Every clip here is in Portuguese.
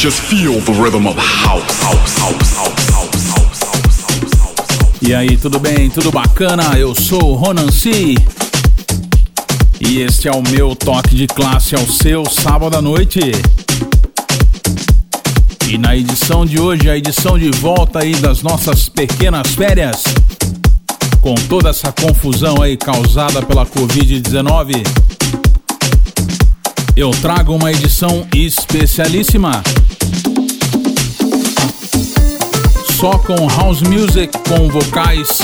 Just feel the rhythm of house, house, house, house. E aí, tudo bem? Tudo bacana? Eu sou o Ronan C. E este é o meu toque de classe ao seu sábado à noite. E na edição de hoje, a edição de volta aí das nossas pequenas férias, com toda essa confusão aí causada pela Covid-19, eu trago uma edição especialíssima. Só com house music com vocais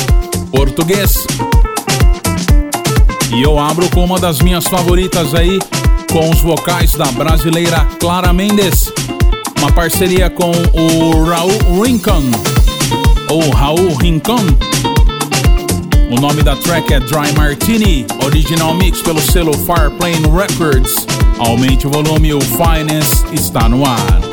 português. E eu abro com uma das minhas favoritas aí, com os vocais da brasileira Clara Mendes. Uma parceria com o Raul Rincon, ou Raul Rincon. O nome da track é Dry Martini, original mix pelo selo Fireplane Records. Aumente o volume, o Finance está no ar.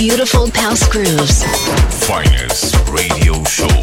Beautiful house grooves. Finest Radio Show.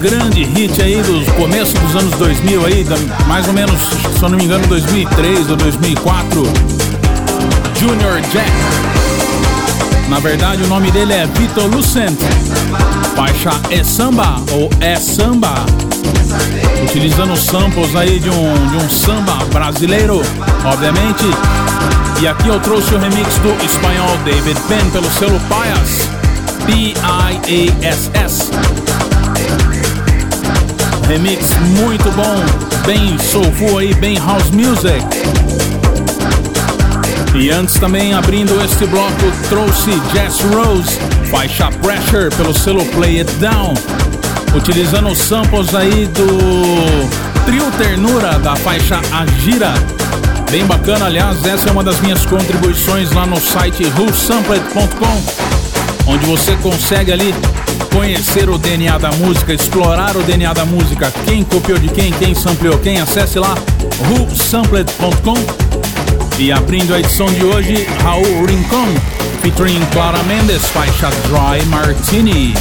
Grande hit aí dos começo dos anos 2000 aí, mais ou menos, se eu não me engano, 2003 ou 2004. Junior Jack. Na verdade, o nome dele é Vitor Lucent. Faixa é samba ou é samba. Utilizando samples aí de um, de um samba brasileiro, obviamente. E aqui eu trouxe o remix do espanhol David Penn pelo selo Paias. B-I-A-S-S. Remix muito bom, bem soulful aí, bem house music. E antes também abrindo este bloco trouxe Jess Rose, faixa Pressure pelo selo Play It Down, utilizando samples aí do trio Ternura da faixa Agira. Bem bacana, aliás, essa é uma das minhas contribuições lá no site whosampled.com, onde você consegue ali conhecer o DNA da música, explorar o DNA da música, quem copiou de quem, quem sampleou quem, acesse lá whosampled.com e abrindo a edição de hoje, Raul Rincon, featuring Clara Mendes, faixa Dry Martini.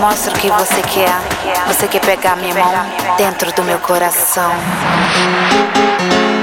Mostro o que você quer. Você quer pegar minha mão dentro do meu coração. coração,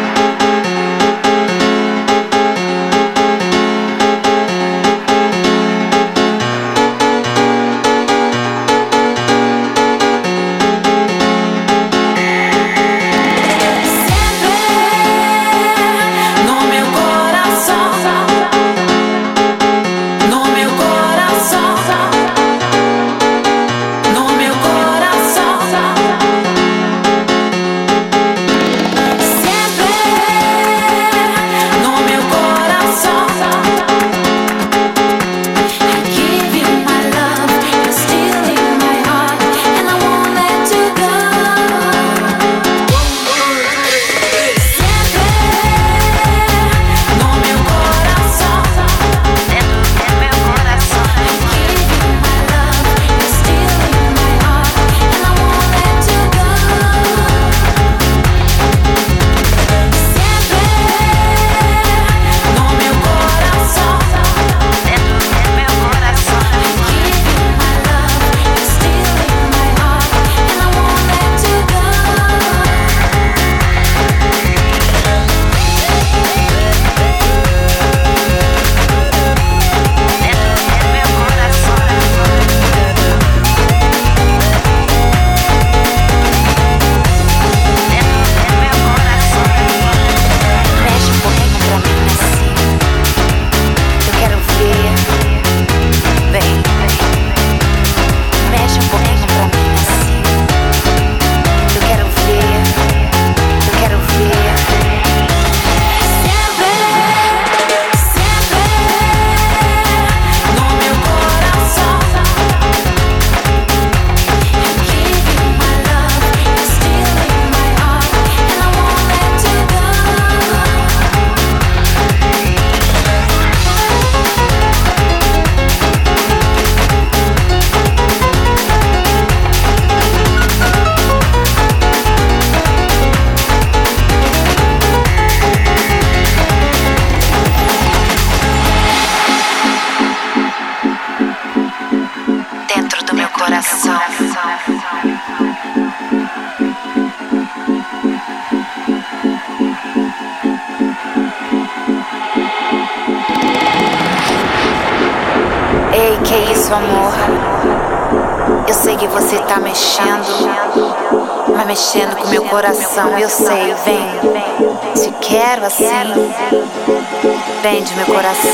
prende meu coração.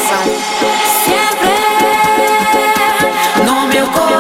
Sempre no meu coração.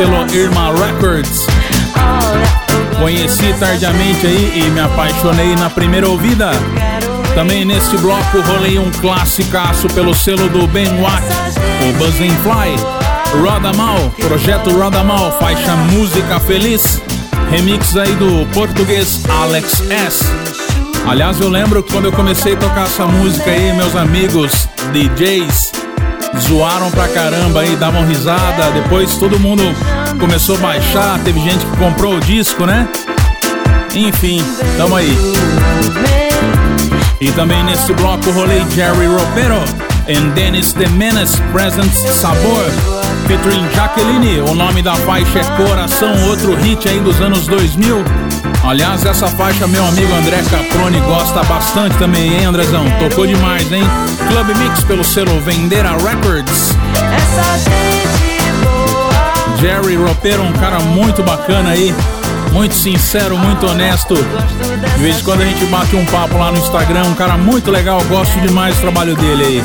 Selo Irma Records. Conheci tardiamente aí e me apaixonei na primeira ouvida. Também neste bloco rolei um classicaço pelo selo do Ben Watt, o Buzzing Fly. Roda Mal, projeto Roda Mal, faixa Música Feliz. Remix aí do português Alex S. Aliás, eu lembro que quando eu comecei a tocar essa música aí, meus amigos DJs zoaram pra caramba aí, davam risada. Depois todo mundo começou a baixar, teve gente que comprou o disco, né? Enfim, tamo aí. E também nesse bloco rolei Jerry Ropero e Dennis The Menace Presents Sabor, featuring Jaqueline. O nome da faixa é Coração, outro hit aí dos anos 2000. Aliás, essa faixa meu amigo André Caproni gosta bastante também, hein, Andrezão? Tocou demais, hein? Club Mix pelo selo Vendera Records. Jerry Ropero, um cara muito bacana aí, muito sincero, muito honesto. De vez em quando a gente bate um papo lá no Instagram, um cara muito legal, gosto demais do trabalho dele aí.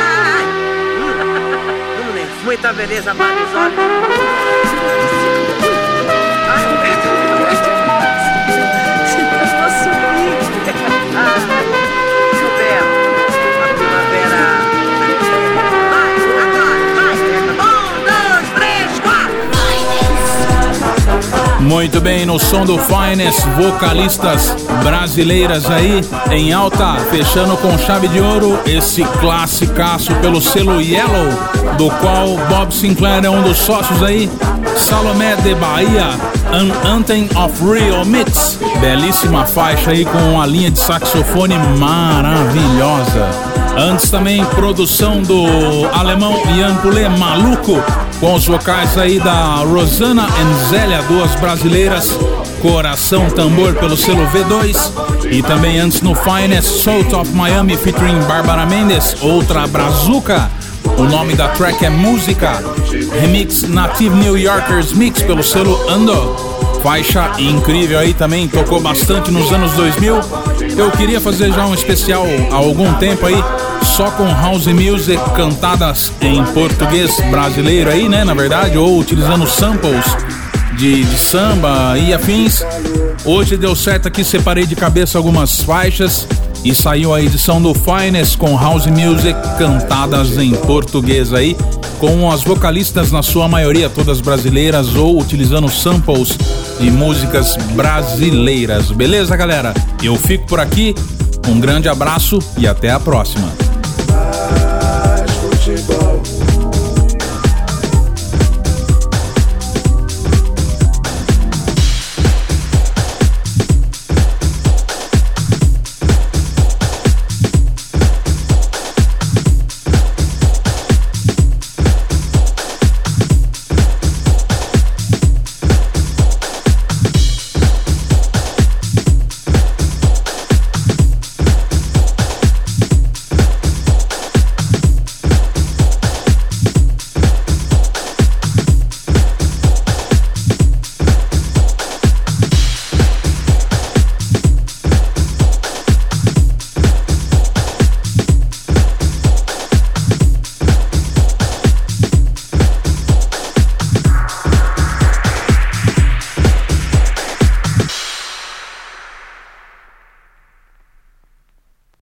muita beleza para os olhos. Ai, eu estou subir. Ah. Bem, no som do Finest, vocalistas brasileiras aí em alta, fechando com chave de ouro esse classicaço pelo selo Yellow, do qual Bob Sinclair é um dos sócios aí. Salomé de Bahia, An Anthem of Real Mix. Belíssima faixa aí com a linha de saxofone maravilhosa. Antes também produção do alemão Ian Poulet, Maluco, com os vocais aí da Rosana Zélia, duas brasileiras, Coração Tambor pelo selo V2 e também antes no Finest Salt of Miami featuring Bárbara Mendes, outra brazuca. O nome da track é Música, remix Native New Yorkers Mix pelo selo Ando. Faixa incrível aí também, tocou bastante nos anos 2000. Eu queria fazer já um especial há algum tempo aí só com house music cantadas em português brasileiro aí, né? Na verdade, ou utilizando samples de, de samba e afins. Hoje deu certo aqui, separei de cabeça algumas faixas e saiu a edição do Finest com house music cantadas em português aí, com as vocalistas na sua maioria todas brasileiras ou utilizando samples de músicas brasileiras. Beleza, galera? Eu fico por aqui. Um grande abraço e até a próxima.